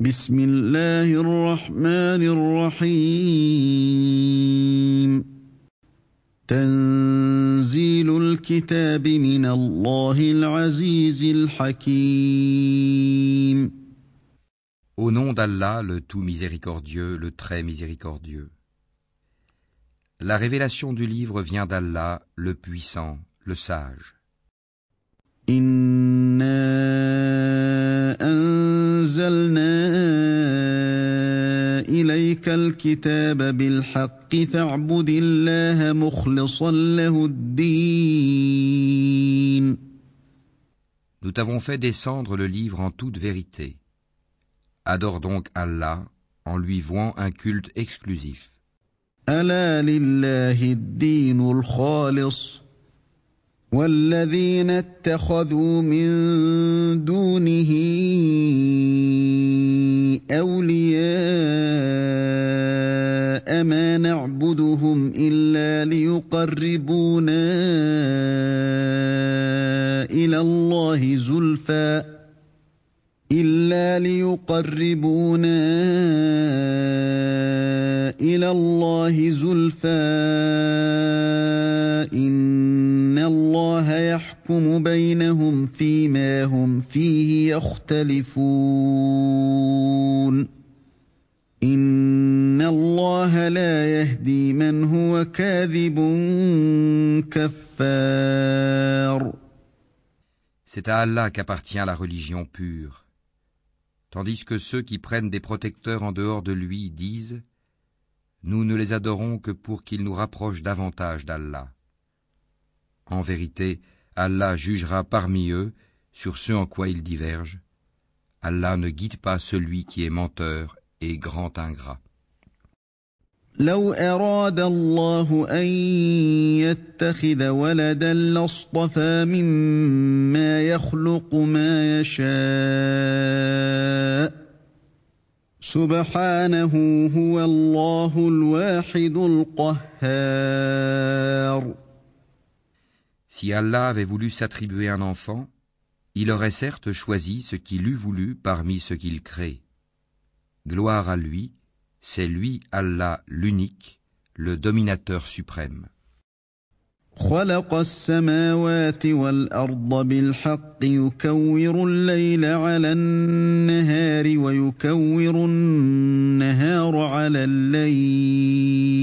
بسم الله الرحمن الرحيم تنزيل الكتاب من الله العزيز الحكيم Au nom d'Allah, le tout miséricordieux, le très miséricordieux. La révélation du livre vient d'Allah, le puissant, le sage. إنا أنزلنا إليك الكتاب بالحق فاعبد الله مخلصا له الدين Nous t'avons fait descendre le livre en toute vérité. Adore donc Allah en lui vouant un culte exclusif. ألا لله الدين الخالص والذين اتخذوا من دونه أولياء ما نعبدهم إلا ليقربونا إلى الله زلفى إلا ليقربونا فيه يختلفون إن الله لا يهدي من هو كاذب كفار C'est à Allah qu'appartient la religion pure. Tandis que ceux qui prennent des protecteurs en dehors de lui disent Nous ne les adorons que pour qu'ils nous rapprochent davantage d'Allah. En vérité, Allah jugera parmi eux sur ce en quoi ils divergent. Allah ne guide pas celui qui est menteur et grand ingrat. لو أراد الله أن يتخذ ولدا لاصطفى مما يخلق ما يشاء سبحانه هو الله الواحد القهار Si Allah avait voulu s'attribuer un enfant, il aurait certes choisi ce qu'il eût voulu parmi ce qu'il crée. Gloire à lui, c'est lui Allah l'unique, le dominateur suprême. خلق السماوات والأرض بالحق يكور الليل على النهار ويكور النهار على الليل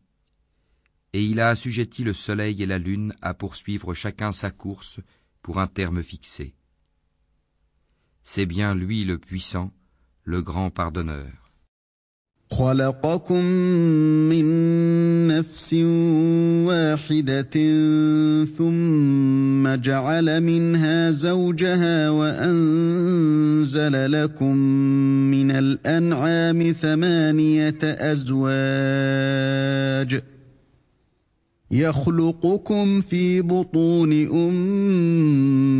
Et il a assujetti le soleil et la lune à poursuivre chacun sa course pour un terme fixé. C'est bien lui le puissant, le grand pardonneur. خلقكم من نفس واحدة ثم جعل منها زوجها وأنزل لكم من الأنعام ثمانية أزواج يخلقكم في بطون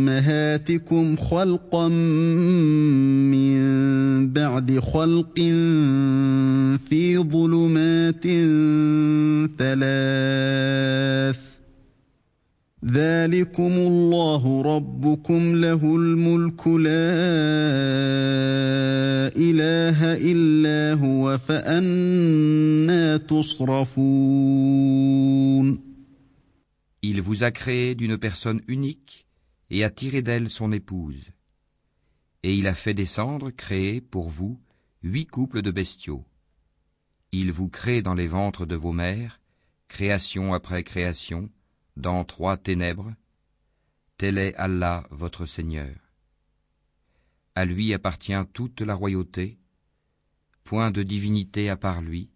أمهاتكم خلقا من بعد خلق في ظلمات ثلاث ذلكم الله ربكم له الملك لا إله إلا هو فأنا تصرفون Il vous a créé d'une personne unique et a tiré d'elle son épouse. Et il a fait descendre, créer pour vous, huit couples de bestiaux. Il vous crée dans les ventres de vos mères, création après création, dans trois ténèbres. Tel est Allah votre Seigneur. À lui appartient toute la royauté, point de divinité à part lui.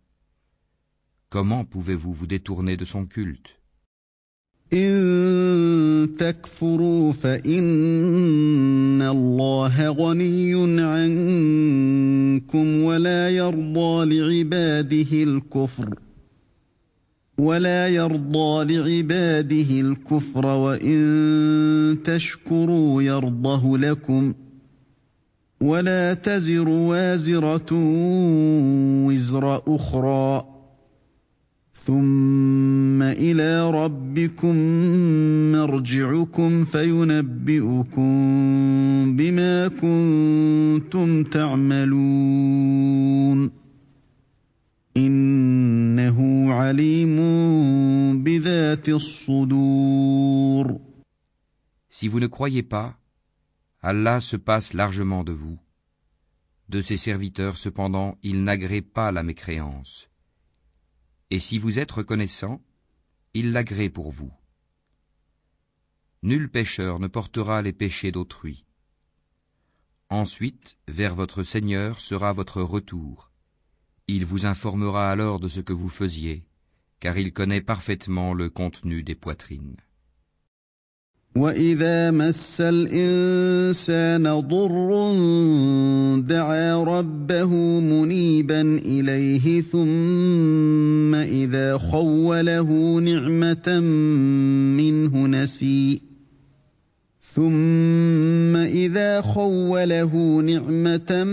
Comment pouvez-vous vous détourner de son culte? ولا يرضى لعباده الكفر وإن تشكروا يرضه لكم ولا تزر وازرة وزر أخرى ثم إلى ربكم مرجعكم فينبئكم بما كنتم تعملون إنه عليم بذات الصدور Si vous ne croyez pas, Allah se passe largement de vous. De ses serviteurs, cependant, il n'agrée pas la mécréance. Et si vous êtes reconnaissant, il l'agrée pour vous. Nul pécheur ne portera les péchés d'autrui. Ensuite, vers votre Seigneur sera votre retour. Il vous informera alors de ce que vous faisiez, car il connaît parfaitement le contenu des poitrines. واذا مس الانسان ضر دعا ربه منيبا اليه ثم اذا خوله نعمه منه نسي ثم إذا خوله نعمة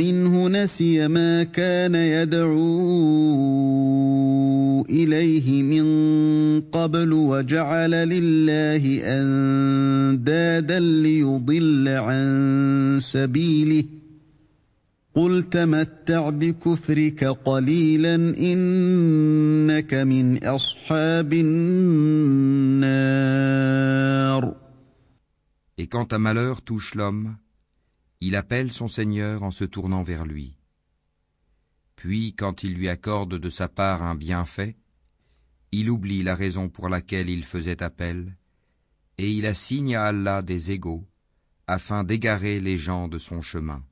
منه نسي ما كان يدعو إليه من قبل وجعل لله أندادا ليضل عن سبيله. قل تمتع بكفرك قليلا إنك من أصحاب النار. Et quand un malheur touche l'homme, il appelle son Seigneur en se tournant vers lui. Puis, quand il lui accorde de sa part un bienfait, il oublie la raison pour laquelle il faisait appel, et il assigne à Allah des égaux, afin d'égarer les gens de son chemin.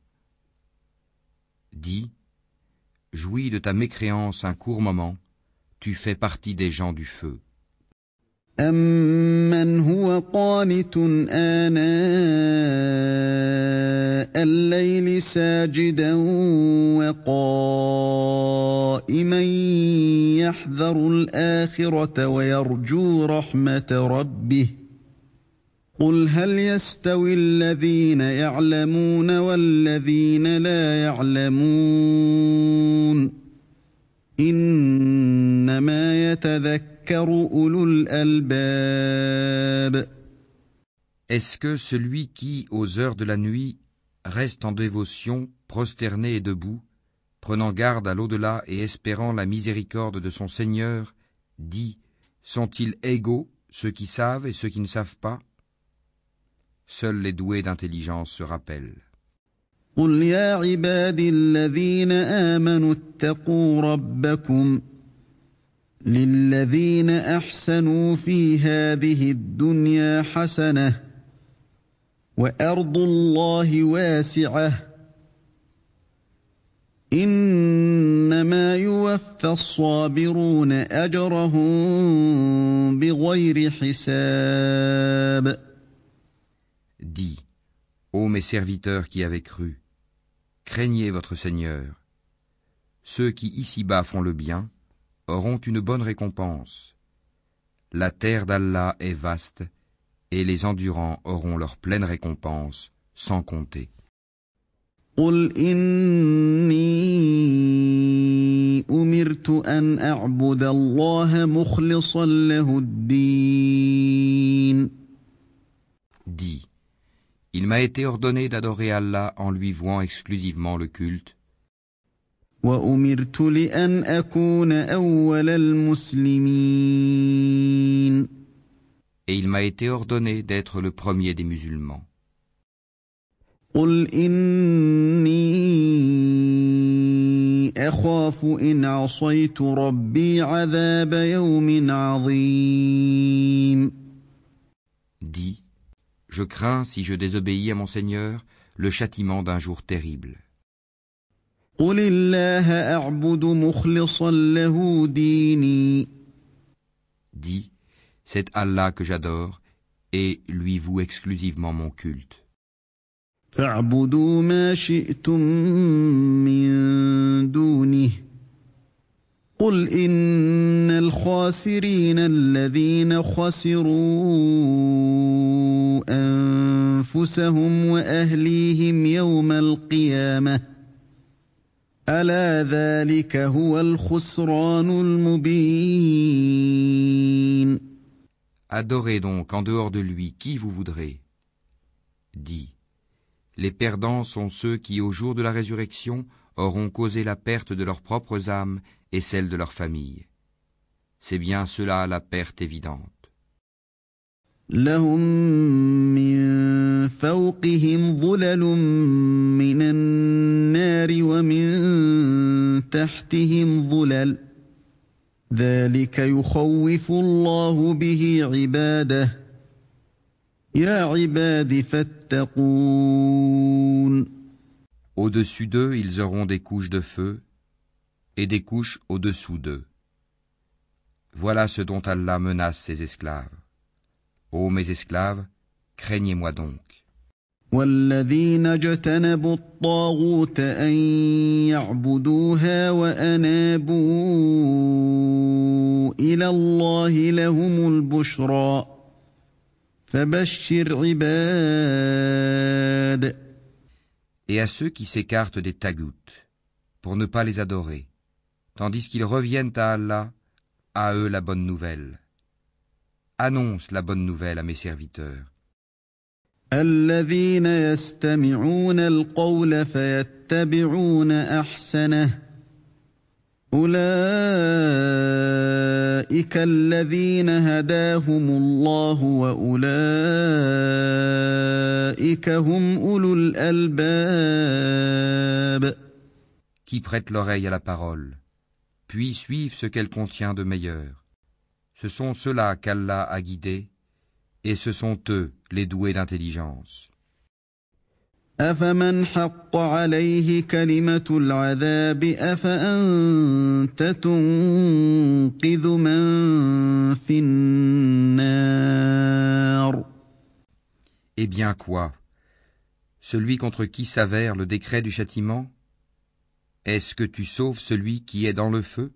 Dis, jouis de ta mécréance un court moment, tu fais partie des gens du feu. أَمَّنْ هُوَ قَانِتٌ آنَاءَ اللَّيْلِ سَاجِدًا وَقَائِمًا يَحْذَرُ الْآخِرَةَ وَيَرْجُو رَحْمَةَ رَبِّهِ قُلْ هَلْ يَسْتَوِي الَّذِينَ يَعْلَمُونَ وَالَّذِينَ لَا يَعْلَمُونَ إِنَّمَا يَتَذَكَّرُ Est-ce que celui qui, aux heures de la nuit, reste en dévotion, prosterné et debout, prenant garde à l'au-delà et espérant la miséricorde de son Seigneur, dit Sont-ils égaux, ceux qui savent et ceux qui ne savent pas? Seuls les doués d'intelligence se rappellent. للذين احسنوا في هذه الدنيا حسنه وارض الله واسعه انما يوفى الصابرون اجرهم بغير حساب Dis, ô mes serviteurs qui avez cru, craignez votre Seigneur. Ceux qui ici-bas font le bien, auront une bonne récompense. La terre d'Allah est vaste, et les endurants auront leur pleine récompense, sans compter. Dis, il m'a été ordonné d'adorer Allah en lui vouant exclusivement le culte, et il m'a été ordonné d'être le premier des musulmans. Dis, je crains si je désobéis à mon Seigneur le châtiment d'un jour terrible. قل الله أعبد مخلصا له ديني. Dis, C'est Allah que j'adore et lui voue exclusivement mon culte. فاعبدوا ما شئتم من دونه. قل إن الخاسرين الذين خسروا أنفسهم وأهليهم يوم القيامة. ألا ذلك هو الخسران المبين Adorez donc en dehors de lui qui vous voudrez. Dis, les perdants sont ceux qui au jour de la résurrection auront causé la perte de leurs propres âmes et celle de leur famille. C'est bien cela la perte évidente. لهم من فوقهم ظلل من النار ومن تحتهم ظلل ذلك يخوف الله به عباده يا عباد فاتقون Au-dessus d'eux, ils auront des couches de feu et des couches au-dessous d'eux. Voilà ce dont Allah menace ses esclaves. Ô mes esclaves, craignez-moi donc. والذين اجتنبوا الطاغوت أن يعبدوها وأنابوا إلى الله لهم البشرى فبشر عباد Et à ceux qui s'écartent des tagoutes, pour ne pas les adorer, tandis qu'ils reviennent à Allah, à eux la bonne nouvelle. Annonce la bonne nouvelle à mes serviteurs. الذين يستمعون القول فيتبعون احسنه اولئك الذين هداهم الله واولئك هم اولو الالباب Qui prêtent l'oreille à la parole, puis suivent ce qu'elle contient de meilleur. Ce sont ceux-là qu'Allah a guidés, et ce sont eux les doués d'intelligence. Eh bien quoi? Celui contre qui s'avère le décret du châtiment? Est-ce que tu sauves celui qui est dans le feu?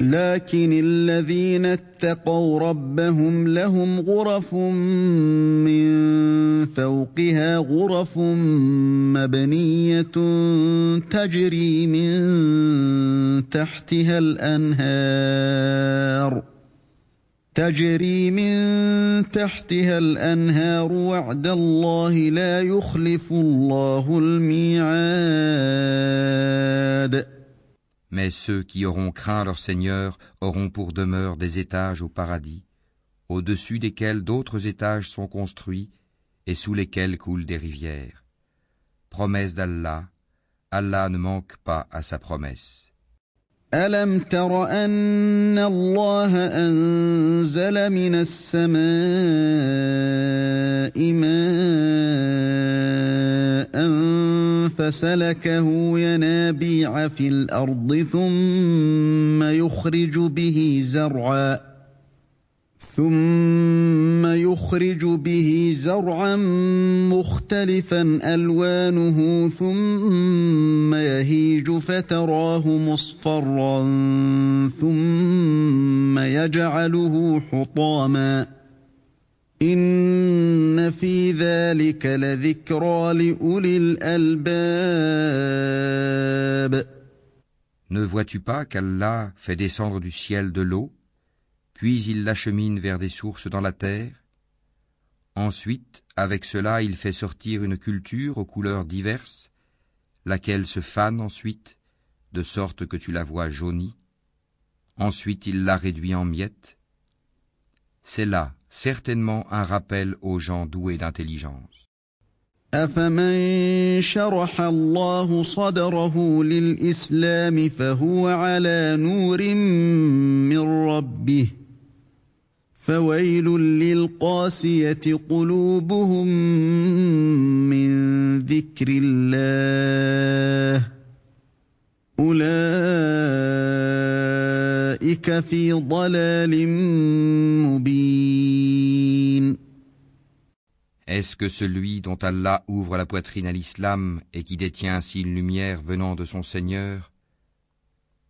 لكن الذين اتقوا ربهم لهم غرف من فوقها غرف مبنية تجري من تحتها الأنهار. تجري من تحتها الأنهار وعد الله لا يخلف الله الميعاد. Mais ceux qui auront craint leur Seigneur auront pour demeure des étages au paradis, au-dessus desquels d'autres étages sont construits et sous lesquels coulent des rivières. Promesse d'Allah, Allah ne manque pas à sa promesse. ألم تر أن الله أنزل من السماء ماء فسلكه ينابيع في الأرض ثم يخرج به زرعا ثم يخرج به زرعا مختلفا ألوانه ثم يهيج فتراه مصفرا ثم يجعله حطاما إن في ذلك لذكرى لأولي الألباب. Ne vois-tu pas qu'Allah fait descendre du ciel de l'eau, puis il l'achemine vers des sources dans la terre Ensuite, avec cela, il fait sortir une culture aux couleurs diverses, laquelle se fane ensuite, de sorte que tu la vois jaunie. Ensuite, il la réduit en miettes. C'est là, certainement, un rappel aux gens doués d'intelligence. أفمن شرح الله صدره للإسلام فهو على نور من ربه فويل للقاسية قلوبهم من ذكر الله أولئك في ضلال مبين Est-ce que celui dont Allah ouvre la poitrine à l'islam et qui détient ainsi une lumière venant de son Seigneur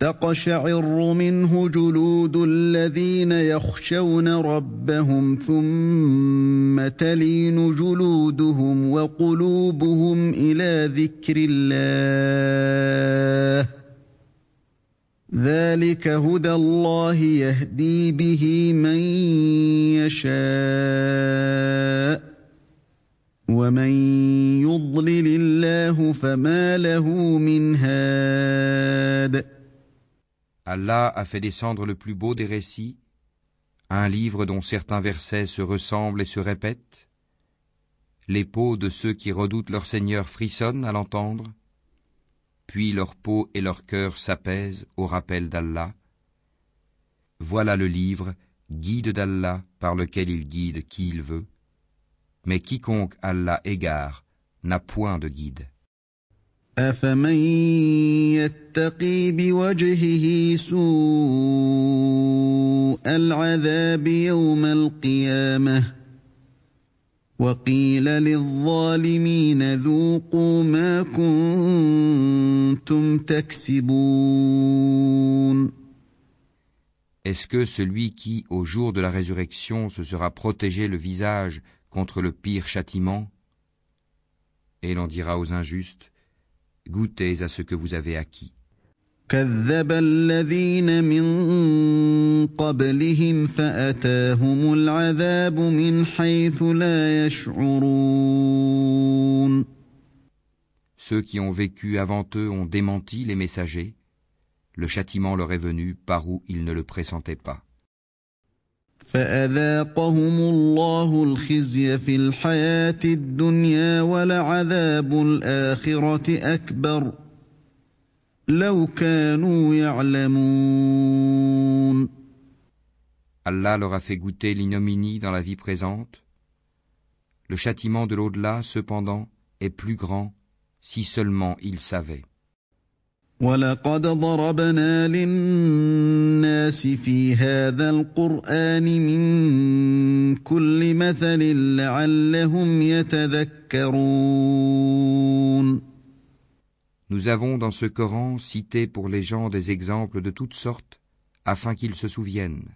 تقشعر منه جلود الذين يخشون ربهم ثم تلين جلودهم وقلوبهم إلى ذكر الله. ذلك هدى الله يهدي به من يشاء ومن يضلل الله فما له من هاد. Allah a fait descendre le plus beau des récits, un livre dont certains versets se ressemblent et se répètent. Les peaux de ceux qui redoutent leur Seigneur frissonnent à l'entendre, puis leur peau et leur cœur s'apaisent au rappel d'Allah. Voilà le livre, guide d'Allah, par lequel il guide qui il veut. Mais quiconque Allah égare n'a point de guide. أفمن يتقي بوجهه سوء العذاب يوم القيامة وقيل للظالمين ذوقوا ما كنتم تكسبون Est-ce que celui qui, au jour de la résurrection, se sera protégé le visage contre le pire châtiment Et l'on dira aux injustes, goûtez à ce que vous avez acquis. Ceux qui ont vécu avant eux ont démenti les messagers. Le châtiment leur est venu par où ils ne le pressentaient pas. فأذاقهم الله الخزي في الحياة الدنيا ولعذاب الآخرة أكبر لو كانوا يعلمون Allah leur a fait goûter l'ignominie dans la vie présente. Le châtiment de l'au-delà, cependant, est plus grand si seulement ils savaient. ولقد ضربنا للناس في هذا القرآن من كل مثل لعلهم يتذكرون Nous avons dans ce Coran cité pour les gens des exemples de toutes sortes afin qu'ils se souviennent.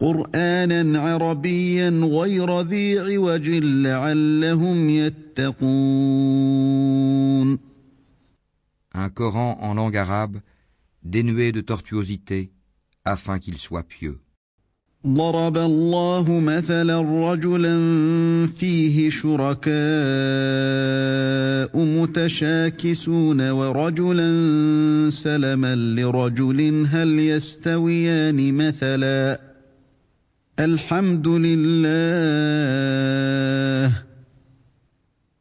قرآنا عربيا غير ذي عوج لعلهم يتقون Un Coran en langue arabe dénué de tortuosité afin qu'il soit pieux. ضرب الله مثلا رجلا فيه شركاء متشاكسون ورجلا سلما لرجل هل يستويان مثلا الحمد لله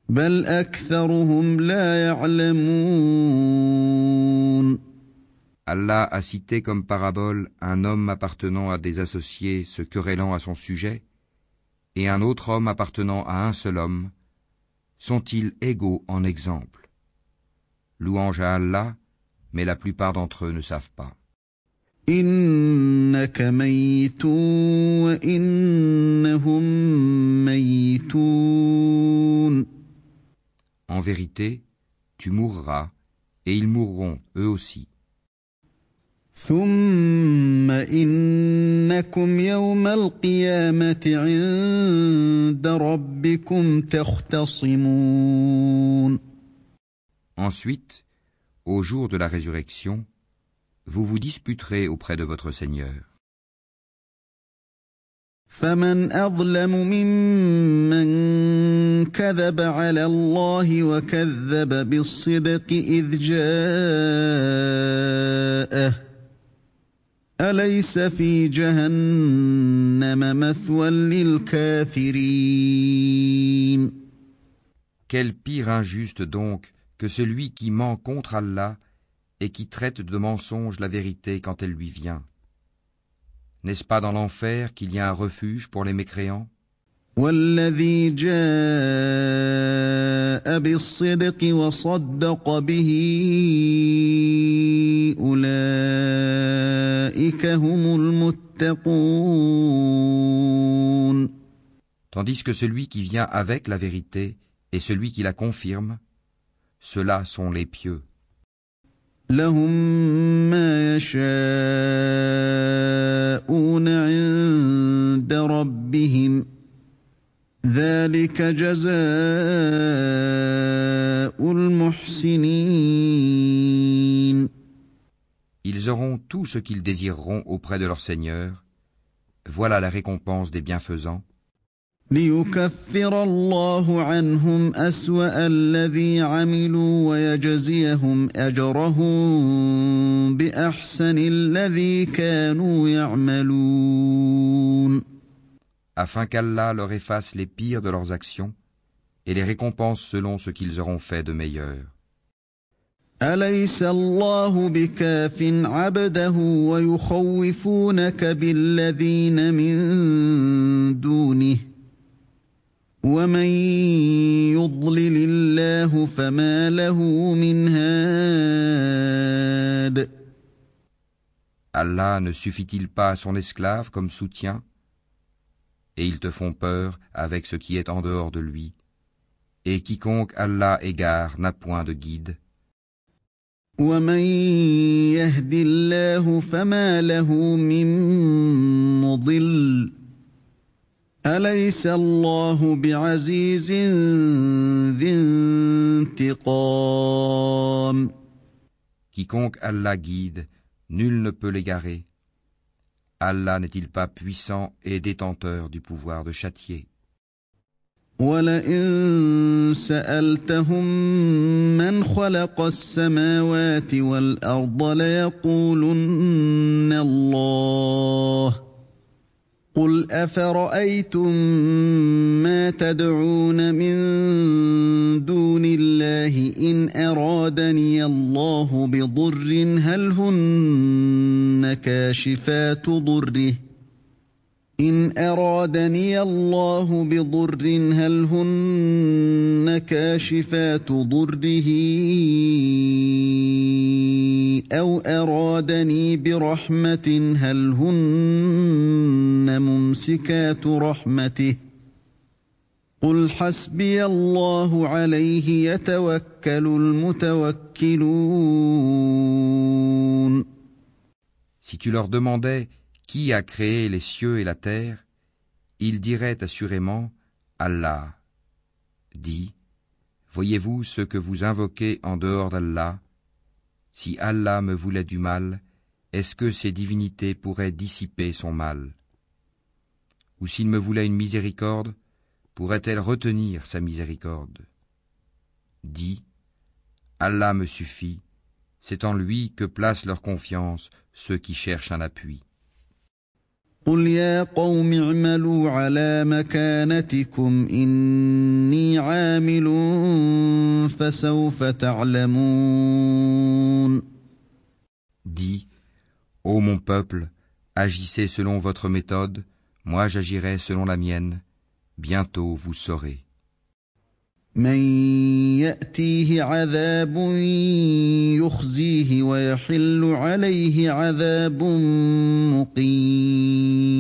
بل اكثرهم لا يعلمون Allah a cité comme parabole un homme appartenant à des associés se querellant à son sujet, et un autre homme appartenant à un seul homme. Sont-ils égaux en exemple Louange à Allah, mais la plupart d'entre eux ne savent pas. إنك ميت وإنهم En vérité, tu mourras, et ils mourront eux aussi. ثم إنكم يوم القيامة عند ربكم تختصمون Ensuite, au jour de la résurrection, vous vous disputerez auprès de votre Seigneur. فمن أظلم ممن كذب على الله وكذب بالصدق إذ جاءه أليس في جهنم مثوى للكافرين Quel pire injuste donc que celui qui ment contre Allah et qui traite de mensonge la vérité quand elle lui vient. N'est-ce pas dans l'enfer qu'il y a un refuge pour les mécréants والذي جاء بالصدق وصدق به أولئك هم المتقون Tandis que celui qui vient avec la vérité et celui qui la confirme, ceux-là sont les pieux. لهم ما يشاءون عند ربهم ذلك جزاء المحسنين Ils auront tout ce qu'ils désireront auprès de leur Seigneur. Voilà la récompense des bienfaisants. ليكفر الله عنهم أسوأ الذي عملوا ويجزيهم أجرهم بأحسن الذي كانوا يعملون afin qu'Allah leur efface les pires de leurs actions et les récompense selon ce qu'ils auront fait de meilleur. أليس الله بكاف عبده ويخوفونك بالذين من دونه ومن يضلل الله فما له من هاد Allah ne suffit-il pas à son esclave comme soutien et ils te font peur avec ce qui est en dehors de lui. Et quiconque Allah égare n'a point de guide. Quiconque Allah guide, nul ne peut l'égarer. Allah n'est-il pas puissant et détenteur du pouvoir de châtier ولئن سألتهم من خلق السماوات والأرض ليقولن الله قل أفرأيتم ما تدعون من دون الله إن أرادني الله بضر هل هن كاشفات ضره إن أرادني الله بضر هل هن كاشفات ضره؟ أو أرادني برحمة هل هن ممسكات رحمته؟ قل حسبي الله عليه يتوكل المتوكلون. Si tu leur demandais Qui a créé les cieux et la terre? Il dirait assurément Allah. Dit Voyez-vous ce que vous invoquez en dehors d'Allah? Si Allah me voulait du mal, est-ce que ces divinités pourraient dissiper son mal? Ou s'il me voulait une miséricorde, pourrait-elle retenir sa miséricorde? Dit Allah me suffit, c'est en lui que placent leur confiance ceux qui cherchent un appui. قل يا قوم اعملوا على مكانتكم إني عامل فسوف تعلمون Dis, ô mon peuple, agissez selon votre méthode, moi j'agirai selon la mienne, bientôt vous saurez. من يأتيه عذاب يخزيه ويحل عليه عذاب مقيم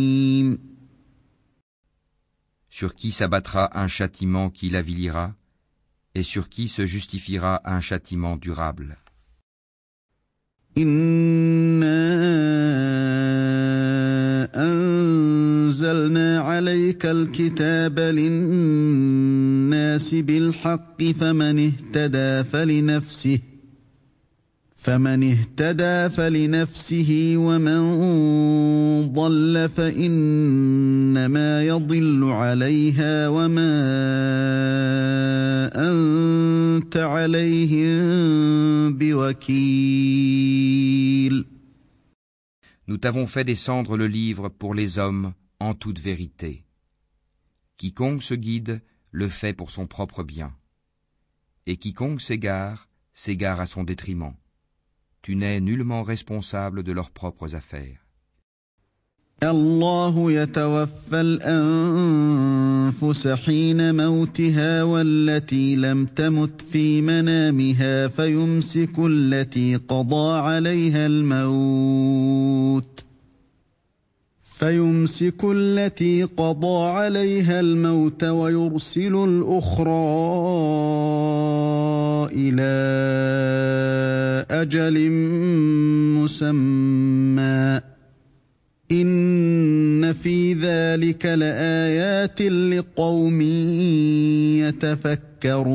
Sur qui s'abattra un châtiment qui l'avilira, et sur qui se justifiera un châtiment durable. أنزلنا عليك الكتاب للناس بالحق فمن اهتدى فلنفسه فمن اهتدى فلنفسه ومن ضل فإنما يضل عليها وما أنت عليهم بوكيل. Nous t'avons fait descendre le livre pour les hommes. en toute vérité. Quiconque se guide le fait pour son propre bien. Et quiconque s'égare, s'égare à son détriment. Tu n'es nullement responsable de leurs propres affaires. الله يتوفى الأنفس حين موتها والتي لم تمت في منامها فيمسك التي قضى عليها الموت فيمسك التي قضى عليها الموت ويرسل الأخرى إلى أجل مسمى. إن في ذلك لآيات لقوم يتفكرون.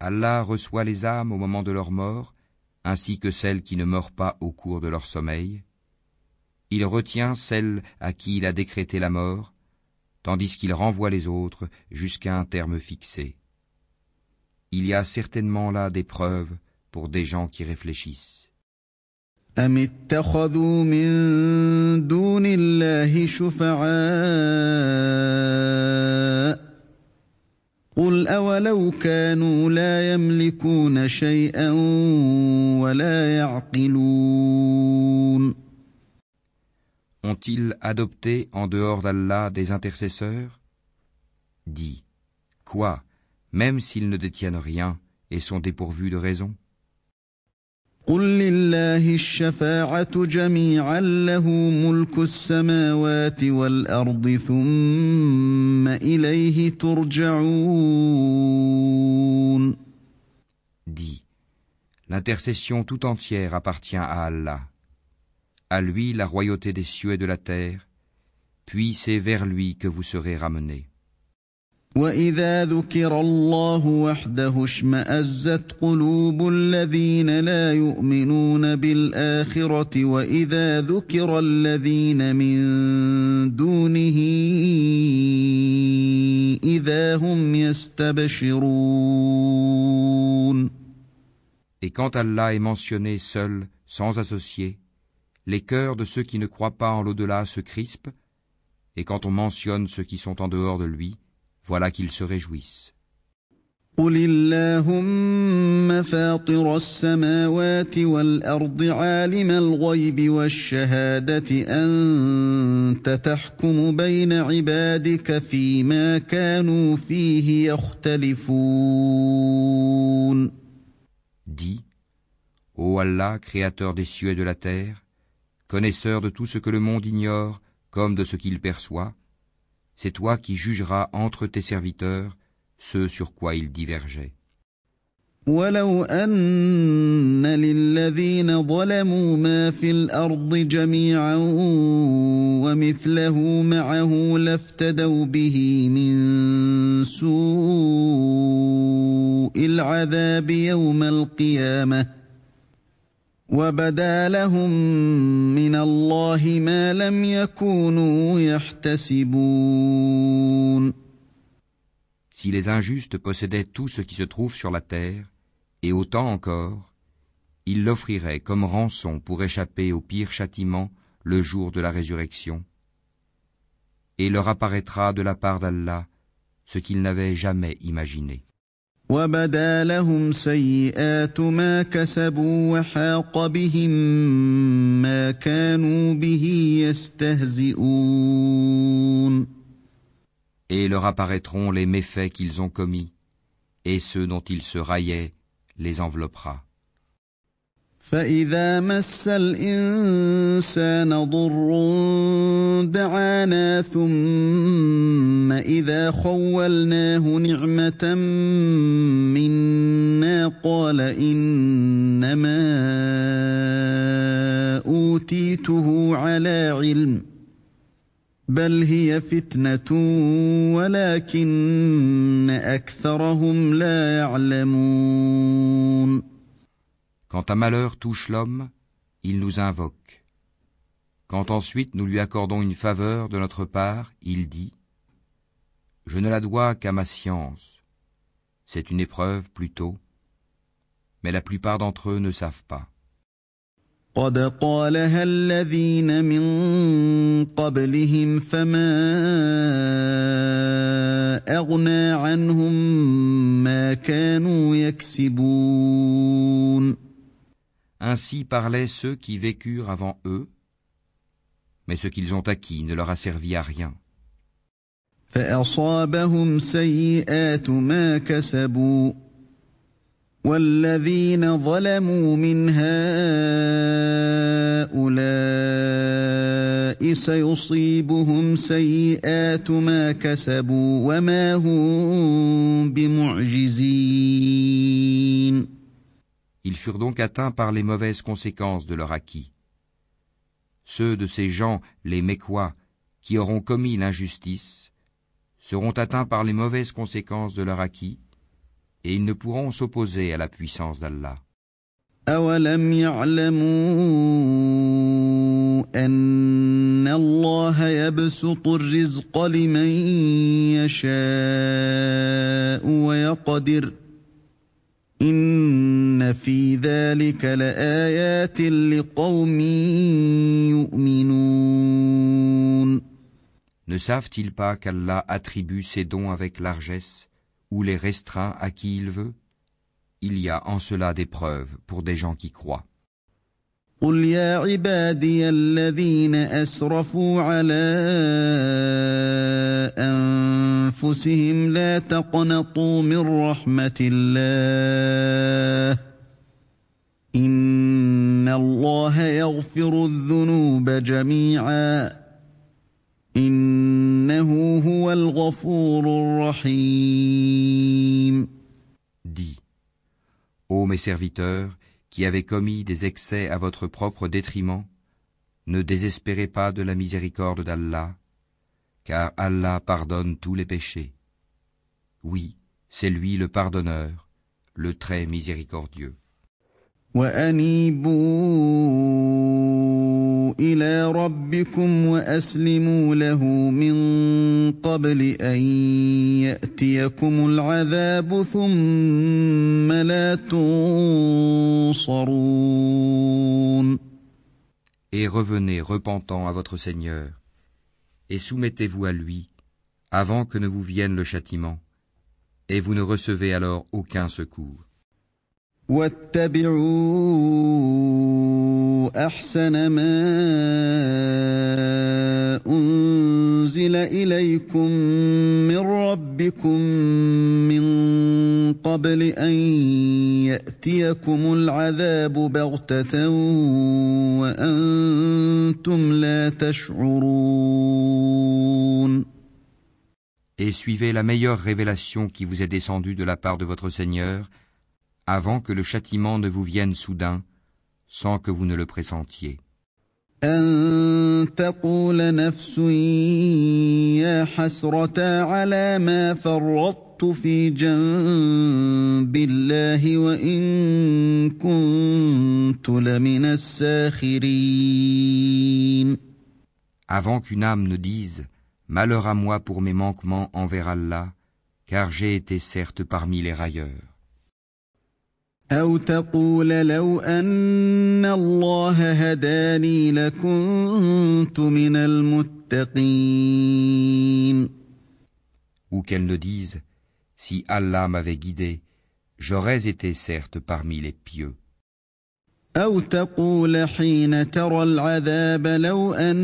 Allah reçoit les âmes au moment de leur mort, ainsi que celles qui ne meurent pas au cours de leur sommeil. Il retient celles à qui il a décrété la mort, tandis qu'il renvoie les autres jusqu'à un terme fixé. Il y a certainement là des preuves pour des gens qui réfléchissent. أم اتخذوا من دون الله شفعاء قل أولو كانوا لا يملكون شيئا ولا يعقلون Ont-ils adopté en dehors d'Allah des intercesseurs Dis, quoi, même s'ils ne détiennent rien et sont dépourvus de raison قل لله الشفاعة جميعا له ملك السماوات والأرض ثم إليه ترجعون Dis, l'intercession tout entière appartient à Allah. À lui la royauté des cieux et de la terre, puis c'est vers lui que vous serez ramenés. وإذا ذكر الله وحده اشمأزت قلوب الذين لا يؤمنون بالآخرة وإذا ذكر الذين من دونه إذا هم يستبشرون Et quand Allah est mentionné seul, sans associé, les cœurs de ceux qui ne croient pas en l'au-delà se crispent, et quand on mentionne ceux qui sont en dehors de lui, voilà qu'ils se réjouissent. قل اللهم فاطر السماوات والأرض عالم الغيب والشهادة أنت تحكم بين عبادك فيما كانوا فيه يختلفون Dis, Ô Allah, créateur des cieux et de la terre, connaisseur de tout ce que le monde ignore comme de ce qu'il perçoit, c'est toi qui jugeras entre tes serviteurs ce sur quoi ils divergeaient. ولو أن للذين ظلموا ما في الأرض جميعا ومثله معه لافتدوا به من سوء العذاب يوم القيامة وبدا لهم من الله ما لم يكونوا يحتسبون Si les injustes possédaient tout ce qui se trouve sur la terre, et autant encore, ils l'offriraient comme rançon pour échapper au pire châtiment le jour de la résurrection, et leur apparaîtra de la part d'Allah ce qu'ils n'avaient jamais imaginé. وبدا لهم سيئات ما كسبوا وحاق بهم ما كانوا به يستهزئون Et leur apparaîtront les méfaits qu'ils ont commis, et ceux dont ils se raillaient les enveloppera. فإذا مس الإنسان ضر دعانا ثم إذا خولناه نعمة منا قال إنما أوتيته على علم بل هي فتنة ولكن أكثرهم لا يعلمون Quand un malheur touche l'homme, il nous invoque. Quand ensuite nous lui accordons une faveur de notre part, il dit Je ne la dois qu'à ma science. C'est une épreuve plutôt. mais la plupart d'entre eux ne savent pas. قد قالها الذين من قبلهم فما أغنى عنهم ما كانوا يكسبون Ainsi parlaient ceux qui vécurent avant eux, mais ce qu'ils ont acquis ne leur a servi à rien. فأصابهم سيئات ما كسبوا والذين ظلموا من هؤلاء سيصيبهم سيئات ما كسبوا وما هم بمعجزين Ils furent donc atteints par les mauvaises conséquences de leur acquis. Ceux de ces gens, les Mécois, qui auront commis l'injustice, seront atteints par les mauvaises conséquences de leur acquis, et ils ne pourront s'opposer à la puissance d'Allah. أولم يعلموا أن الله يبسط الرزق لمن يشاء ويقدر إن في ذلك لآيات لقوم يؤمنون Ne savent-ils pas qu'Allah attribue ses dons avec largesse ou les restreint à qui il veut Il y a en cela des preuves pour des gens qui croient. قل يا عبادي الذين أسرفوا على أنفسهم لا تقنطوا من رحمة الله إن الله يغفر الذنوب جميعا إنه هو الغفور الرحيم. Dis, ô mes serviteurs, qui avez commis des excès à votre propre détriment, ne désespérez pas de la miséricorde d'Allah, car Allah pardonne tous les péchés. Oui, c'est lui le pardonneur, le très miséricordieux. وأنيبوا إلى ربكم وأسلموا له من قبل أن يأتيكم العذاب ثم لا تنصرون Et revenez repentant à votre Seigneur, et soumettez-vous à lui, avant que ne vous vienne le châtiment, et vous ne recevez alors aucun secours. واتبعوا احسن ما انزل اليكم من ربكم من قبل ان ياتيكم العذاب بغته وانتم لا تشعرون Et suivez la meilleure révélation qui vous est descendue de la part de votre Seigneur, avant que le châtiment ne vous vienne soudain, sans que vous ne le pressentiez. أن تقول نفس يا حسرة على ما فرطت في جنب الله وإن كنت لمن الساخرين Avant qu'une âme ne dise Malheur à moi pour mes manquements envers Allah, car j'ai été certes parmi les railleurs. أو تقول لو أن الله هداني لكنت من المتقين Ou qu'elle ne dise Si Allah m'avait guidé, j'aurais été certes parmi les pieux. أو تقول حين ترى العذاب لو أن